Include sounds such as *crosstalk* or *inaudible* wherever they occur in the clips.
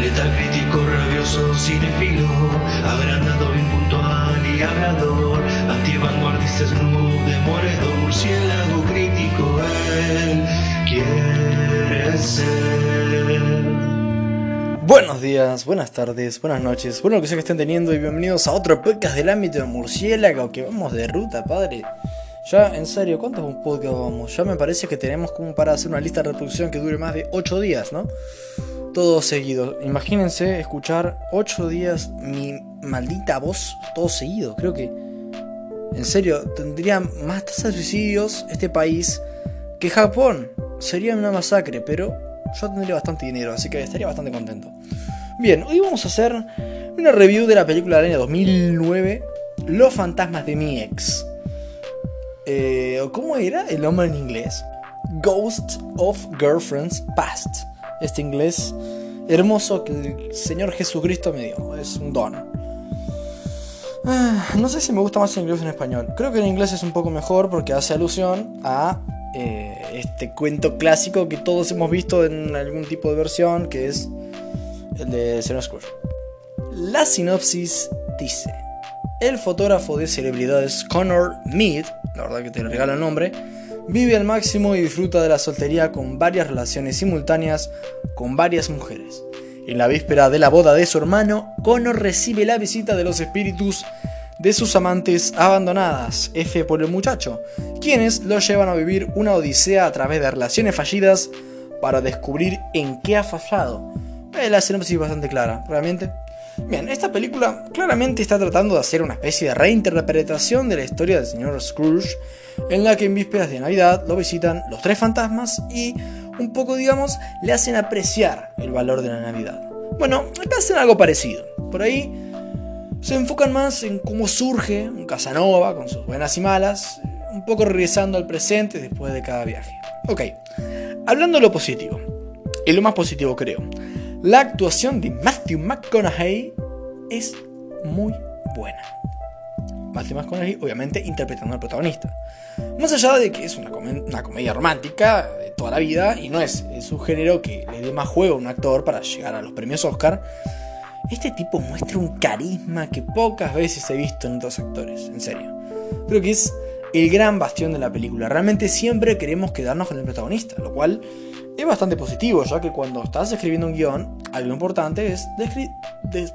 Letal crítico, rabioso, cinefilo, agrandado, impuntual y hablador, antivanguardista, snoop, murciélago crítico, él quiere ser. Buenos días, buenas tardes, buenas noches, bueno lo que sea que estén teniendo y bienvenidos a otro podcast del ámbito de murciélago que vamos de ruta, padre. Ya, en serio, ¿cuántos podcast vamos? Ya me parece que tenemos como para hacer una lista de reproducción que dure más de 8 días, ¿no? Todo seguido. Imagínense escuchar 8 días mi maldita voz todo seguido. Creo que, en serio, tendría más tasas de suicidios este país que Japón. Sería una masacre, pero yo tendría bastante dinero, así que estaría bastante contento. Bien, hoy vamos a hacer una review de la película del año 2009, Los fantasmas de mi ex. Eh, ¿Cómo era el nombre en inglés? Ghost of Girlfriend's Past. Este inglés hermoso que el Señor Jesucristo me dio. Es un don. Ah, No sé si me gusta más en inglés o en español. Creo que en inglés es un poco mejor porque hace alusión a eh, este cuento clásico que todos hemos visto en algún tipo de versión, que es el de Señor Scrooge. La sinopsis dice: El fotógrafo de celebridades Connor Mead, la verdad que te regalo el nombre, vive al máximo y disfruta de la soltería con varias relaciones simultáneas con varias mujeres. En la víspera de la boda de su hermano, Connor recibe la visita de los espíritus de sus amantes abandonadas, F por el muchacho, quienes lo llevan a vivir una odisea a través de relaciones fallidas para descubrir en qué ha fallado. Eh, la sinopsis es bastante clara, realmente. Bien, esta película claramente está tratando de hacer una especie de reinterpretación de la historia del señor Scrooge, en la que en vísperas de Navidad lo visitan los tres fantasmas y un poco, digamos, le hacen apreciar el valor de la Navidad. Bueno, acá hacen algo parecido. Por ahí se enfocan más en cómo surge un Casanova con sus buenas y malas, un poco regresando al presente después de cada viaje. Ok, hablando de lo positivo, y lo más positivo creo, la actuación de Matthew McConaughey es muy buena. Matthew McConaughey, obviamente, interpretando al protagonista. Más allá de que es una, come- una comedia romántica de toda la vida y no es, es un género que le dé más juego a un actor para llegar a los premios Oscar, este tipo muestra un carisma que pocas veces he visto en otros actores, en serio. Creo que es el gran bastión de la película. Realmente siempre queremos quedarnos con el protagonista, lo cual es bastante positivo, ya que cuando estás escribiendo un guion, algo importante es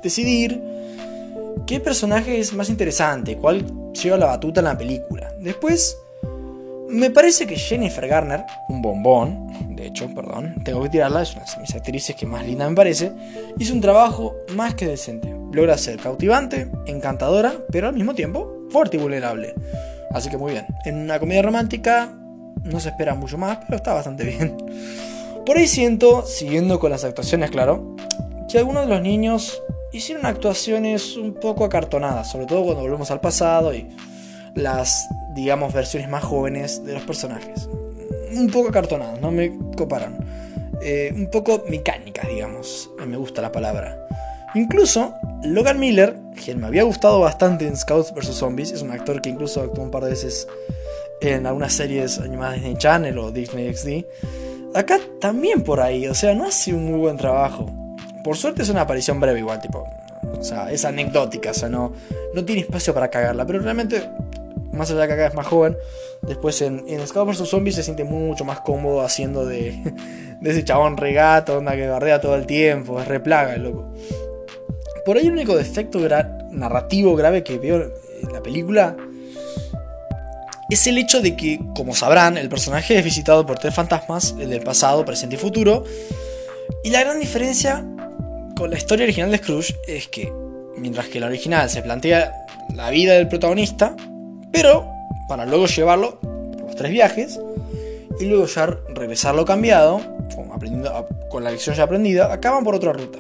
decidir qué personaje es más interesante, cuál lleva la batuta en la película. Después, me parece que Jennifer Garner, un bombón, de hecho, perdón, tengo que tirarla, es una de mis actrices que más linda me parece, hizo un trabajo más que decente. Logra ser cautivante, encantadora, pero al mismo tiempo fuerte y vulnerable. Así que muy bien. En una comedia romántica no se espera mucho más, pero está bastante bien. Por ahí siento, siguiendo con las actuaciones, claro, que algunos de los niños hicieron actuaciones un poco acartonadas, sobre todo cuando volvemos al pasado y las, digamos, versiones más jóvenes de los personajes. Un poco acartonadas, no me coparon. Eh, un poco mecánicas, digamos, me gusta la palabra. Incluso Logan Miller, quien me había gustado bastante en Scouts vs. Zombies, es un actor que incluso actuó un par de veces en algunas series animadas Disney Channel o Disney XD. Acá también por ahí, o sea, no hace un muy buen trabajo. Por suerte es una aparición breve igual, tipo. O sea, es anecdótica, o sea, no, no tiene espacio para cagarla. Pero realmente, más allá de que acá es más joven, después en, en Scouts vs. Zombies se siente mucho más cómodo haciendo de, *laughs* de ese chabón regato, onda que bardea todo el tiempo, es replaga el loco. Por ahí el único defecto narrativo grave que veo en la película es el hecho de que, como sabrán, el personaje es visitado por tres fantasmas, el del pasado, presente y futuro. Y la gran diferencia con la historia original de Scrooge es que, mientras que la original se plantea la vida del protagonista, pero para luego llevarlo por los tres viajes y luego ya regresarlo cambiado, con, con la lección ya aprendida, acaban por otra ruta.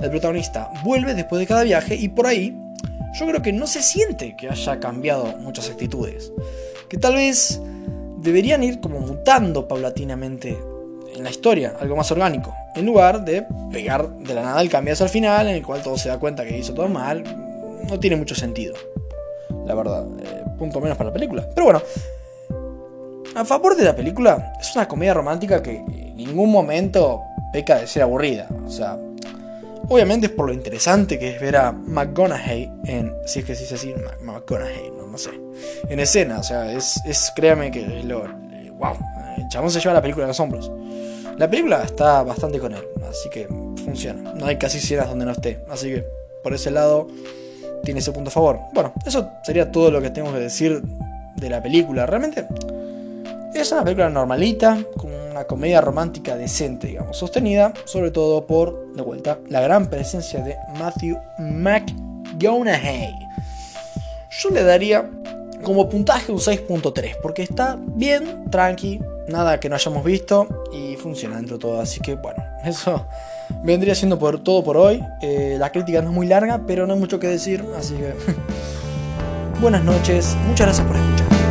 El protagonista vuelve después de cada viaje y por ahí yo creo que no se siente que haya cambiado muchas actitudes. Que tal vez deberían ir como mutando paulatinamente en la historia, algo más orgánico. En lugar de pegar de la nada el cambiazo al final, en el cual todo se da cuenta que hizo todo mal, no tiene mucho sentido. La verdad, eh, punto menos para la película. Pero bueno, a favor de la película, es una comedia romántica que en ningún momento peca de ser aburrida. O sea, Obviamente es por lo interesante que es ver a McGonaghy en. Si es que se dice así, McGonaghy, no, sé. En escena, o sea, es, es créame que lo. ¡Wow! El chabón se lleva la película de los hombros. La película está bastante con él, así que funciona. No hay casi escenas donde no esté. Así que por ese lado tiene ese punto a favor. Bueno, eso sería todo lo que tengo que decir de la película. Realmente es una película normalita, con una comedia romántica decente, digamos, sostenida sobre todo por, de vuelta, la gran presencia de Matthew McGonaghy. Yo le daría como puntaje un 6.3, porque está bien, tranqui, nada que no hayamos visto y funciona dentro de todo. Así que bueno, *laughs* eso vendría siendo todo por hoy. Eh, la crítica no es muy larga, pero no hay mucho que decir, así que *laughs* buenas noches, muchas gracias por escuchar.